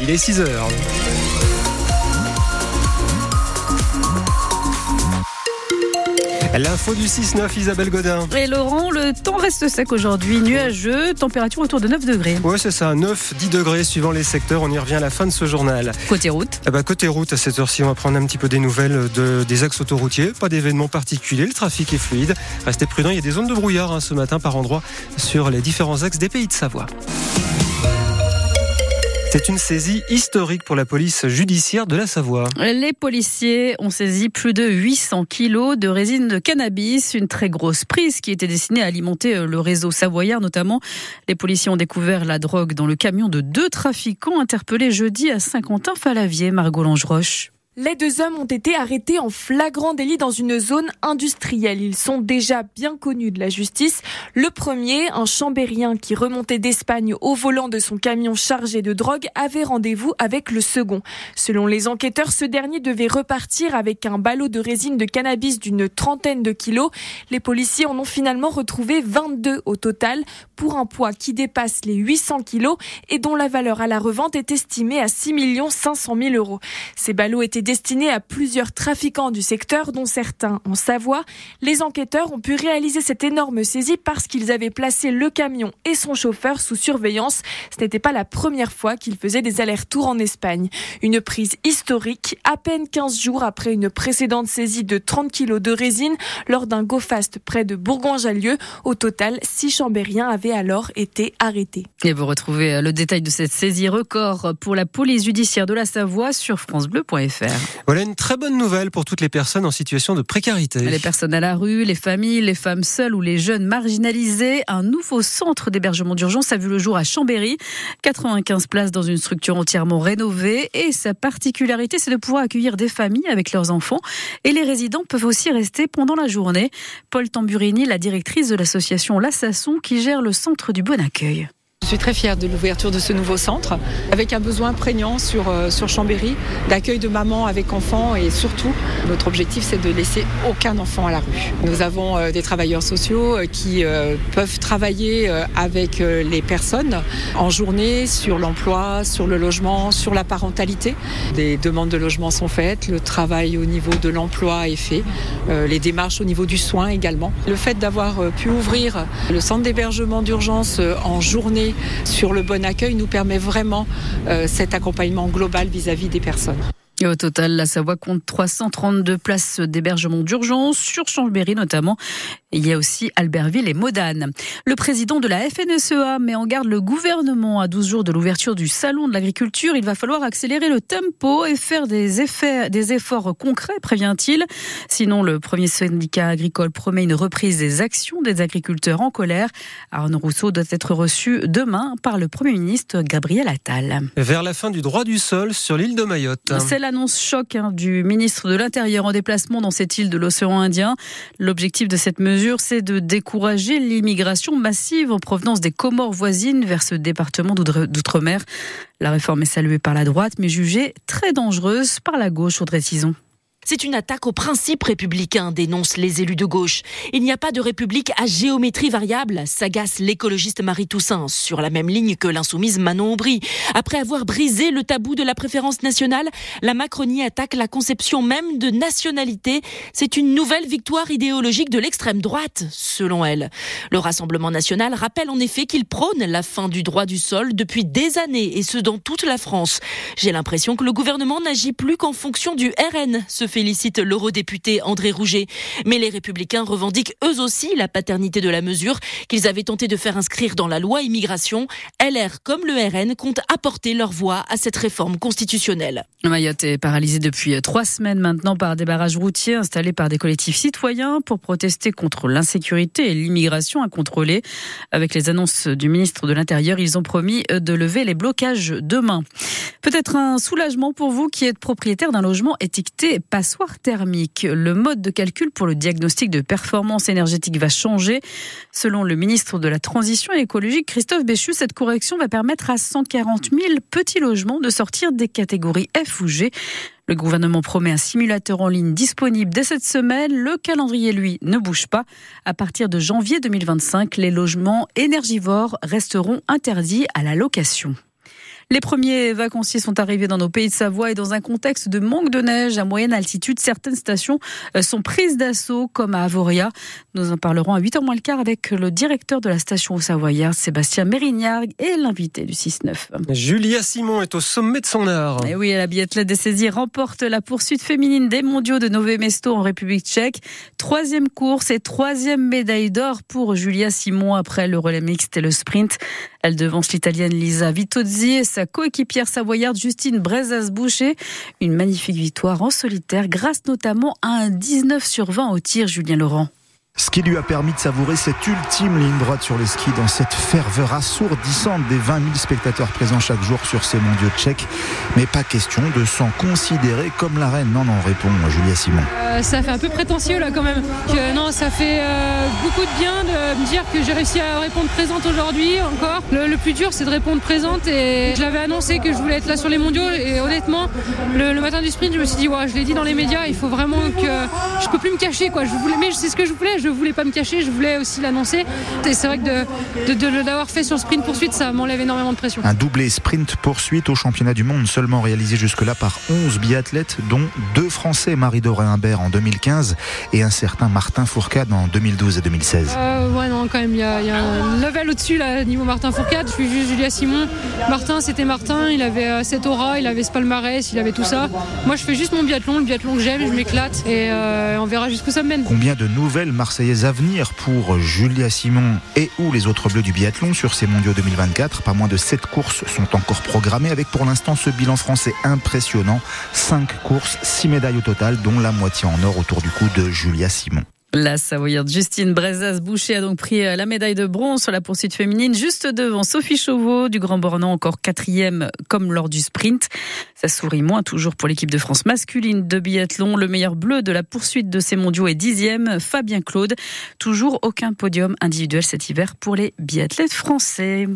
il est 6 heures. L'info du 6-9, Isabelle Godin. Et Laurent, le temps reste sec aujourd'hui, nuageux, température autour de 9 degrés. Oui, c'est ça, 9-10 degrés suivant les secteurs. On y revient à la fin de ce journal. Côté route eh ben, Côté route, à cette heure-ci, on va prendre un petit peu des nouvelles de, des axes autoroutiers. Pas d'événements particuliers, le trafic est fluide. Restez prudents, il y a des zones de brouillard hein, ce matin par endroit sur les différents axes des pays de Savoie. C'est une saisie historique pour la police judiciaire de la Savoie. Les policiers ont saisi plus de 800 kilos de résine de cannabis, une très grosse prise qui était destinée à alimenter euh, le réseau savoyard notamment. Les policiers ont découvert la drogue dans le camion de deux trafiquants interpellés jeudi à Saint-Quentin-Falavier, Margot Langeroche. Les deux hommes ont été arrêtés en flagrant délit dans une zone industrielle. Ils sont déjà bien connus de la justice. Le premier, un chambérien qui remontait d'Espagne au volant de son camion chargé de drogue, avait rendez-vous avec le second. Selon les enquêteurs, ce dernier devait repartir avec un ballot de résine de cannabis d'une trentaine de kilos. Les policiers en ont finalement retrouvé 22 au total pour un poids qui dépasse les 800 kilos et dont la valeur à la revente est estimée à 6 500 000 euros. Ces ballots étaient destiné à plusieurs trafiquants du secteur, dont certains en Savoie. Les enquêteurs ont pu réaliser cette énorme saisie parce qu'ils avaient placé le camion et son chauffeur sous surveillance. Ce n'était pas la première fois qu'ils faisaient des allers-retours en Espagne. Une prise historique, à peine 15 jours après une précédente saisie de 30 kilos de résine lors d'un go-fast près de Bourgoin-Jallieu. Au total, six chambériens avaient alors été arrêtés. Et vous retrouvez le détail de cette saisie record pour la police judiciaire de la Savoie sur francebleu.fr. Voilà une très bonne nouvelle pour toutes les personnes en situation de précarité. Les personnes à la rue, les familles, les femmes seules ou les jeunes marginalisés. Un nouveau centre d'hébergement d'urgence a vu le jour à Chambéry. 95 places dans une structure entièrement rénovée. Et sa particularité, c'est de pouvoir accueillir des familles avec leurs enfants. Et les résidents peuvent aussi rester pendant la journée. Paul Tamburini, la directrice de l'association L'Assasson, qui gère le centre du Bon Accueil. Je suis très fière de l'ouverture de ce nouveau centre, avec un besoin prégnant sur, euh, sur Chambéry, d'accueil de mamans avec enfants et surtout, notre objectif c'est de laisser aucun enfant à la rue. Nous avons euh, des travailleurs sociaux euh, qui peuvent travailler avec les personnes en journée sur l'emploi, sur le logement, sur la parentalité. Des demandes de logement sont faites, le travail au niveau de l'emploi est fait, les démarches au niveau du soin également. Le fait d'avoir pu ouvrir le centre d'hébergement d'urgence en journée sur le bon accueil nous permet vraiment euh, cet accompagnement global vis-à-vis des personnes. Au total, la Savoie compte 332 places d'hébergement d'urgence, sur Chambéry notamment. Il y a aussi Albertville et Modane. Le président de la FNSEA met en garde le gouvernement à 12 jours de l'ouverture du Salon de l'agriculture. Il va falloir accélérer le tempo et faire des, effets, des efforts concrets, prévient-il. Sinon, le premier syndicat agricole promet une reprise des actions des agriculteurs en colère. Arnaud Rousseau doit être reçu demain par le Premier ministre Gabriel Attal. Vers la fin du droit du sol sur l'île de Mayotte l'annonce choc hein, du ministre de l'Intérieur en déplacement dans cette île de l'océan Indien. L'objectif de cette mesure, c'est de décourager l'immigration massive en provenance des Comores voisines vers ce département d'outre-mer. La réforme est saluée par la droite, mais jugée très dangereuse par la gauche, Audrey Tison. C'est une attaque aux principes républicains, dénoncent les élus de gauche. Il n'y a pas de république à géométrie variable, s'agace l'écologiste Marie Toussaint, sur la même ligne que l'insoumise Manon Aubry. Après avoir brisé le tabou de la préférence nationale, la Macronie attaque la conception même de nationalité. C'est une nouvelle victoire idéologique de l'extrême droite, selon elle. Le Rassemblement national rappelle en effet qu'il prône la fin du droit du sol depuis des années, et ce dans toute la France. J'ai l'impression que le gouvernement n'agit plus qu'en fonction du RN, félicite l'eurodéputé André Rouget. Mais les républicains revendiquent eux aussi la paternité de la mesure qu'ils avaient tenté de faire inscrire dans la loi immigration. LR comme le RN comptent apporter leur voix à cette réforme constitutionnelle. Mayotte est paralysé depuis trois semaines maintenant par des barrages routiers installés par des collectifs citoyens pour protester contre l'insécurité et l'immigration incontrôlée. Avec les annonces du ministre de l'Intérieur, ils ont promis de lever les blocages demain. Peut-être un soulagement pour vous qui êtes propriétaire d'un logement étiqueté pas passoire thermique. Le mode de calcul pour le diagnostic de performance énergétique va changer. Selon le ministre de la Transition écologique, Christophe Béchu, cette correction va permettre à 140 000 petits logements de sortir des catégories F ou G. Le gouvernement promet un simulateur en ligne disponible dès cette semaine. Le calendrier, lui, ne bouge pas. À partir de janvier 2025, les logements énergivores resteront interdits à la location. Les premiers vacanciers sont arrivés dans nos pays de Savoie et dans un contexte de manque de neige à moyenne altitude, certaines stations euh, sont prises d'assaut comme à Avoria. Nous en parlerons à 8h moins le quart avec le directeur de la station au Savoyard, Sébastien Mérignard et l'invité du 6-9. Julia Simon est au sommet de son art. Et oui, la biathlète des saisies remporte la poursuite féminine des mondiaux de Nové Mesto en République tchèque. Troisième course et troisième médaille d'or pour Julia Simon après le relais mixte et le sprint. Elle devance l'italienne Lisa Vitozzi et sa coéquipière savoyarde Justine Brezas-Boucher. Une magnifique victoire en solitaire grâce notamment à un 19 sur 20 au tir, Julien Laurent ce qui lui a permis de savourer cette ultime ligne droite sur les skis dans cette ferveur assourdissante des 20 000 spectateurs présents chaque jour sur ces mondiaux tchèques. Mais pas question de s'en considérer comme la reine. Non, non, répond Julia Simon. Euh, ça fait un peu prétentieux là quand même. Non, ça fait euh, beaucoup de bien de me dire que j'ai réussi à répondre présente aujourd'hui encore. Le, plus dur c'est de répondre présente et je l'avais annoncé que je voulais être là sur les mondiaux et honnêtement le, matin du sprint je me suis dit ouais, je l'ai dit dans les médias, il faut vraiment que je peux plus me cacher quoi. Je voulais, mais c'est ce que je voulais voulais pas me cacher, je voulais aussi l'annoncer. Et c'est vrai que de, de, d'avoir fait sur sprint poursuite, ça m'enlève énormément de pression. Un doublé sprint poursuite au championnat du monde, seulement réalisé jusque-là par 11 biathlètes, dont deux Français, Marie-Doré Imbert en 2015 et un certain Martin Fourcade en 2012 et 2016. Euh, ouais, non, quand même, il y, a un level au-dessus, là, niveau Martin Fourcade. Je suis juste Julia Simon. Martin, c'était Martin, il avait euh, cette aura, il avait ce palmarès, il avait tout ça. Moi, je fais juste mon biathlon, le biathlon que j'aime, je m'éclate et euh, on verra jusqu'où ça me mène. Combien de nouvelles Marseillaises à venir pour Julia Simon et ou les autres bleus du biathlon sur ces mondiaux 2024. Pas moins de 7 courses sont encore programmées avec pour l'instant ce bilan français impressionnant. 5 courses, 6 médailles au total, dont la moitié en or autour du cou de Julia Simon. La Savoyarde Justine Brezas-Boucher a donc pris euh, la médaille de bronze sur la poursuite féminine, juste devant Sophie Chauveau du Grand Bornand, encore quatrième comme lors du sprint. Ça sourit moins toujours pour l'équipe de France masculine de biathlon. Le meilleur bleu de la poursuite de ces mondiaux est dixième, Fabien Claude. Toujours aucun podium individuel cet hiver pour les biathlètes français.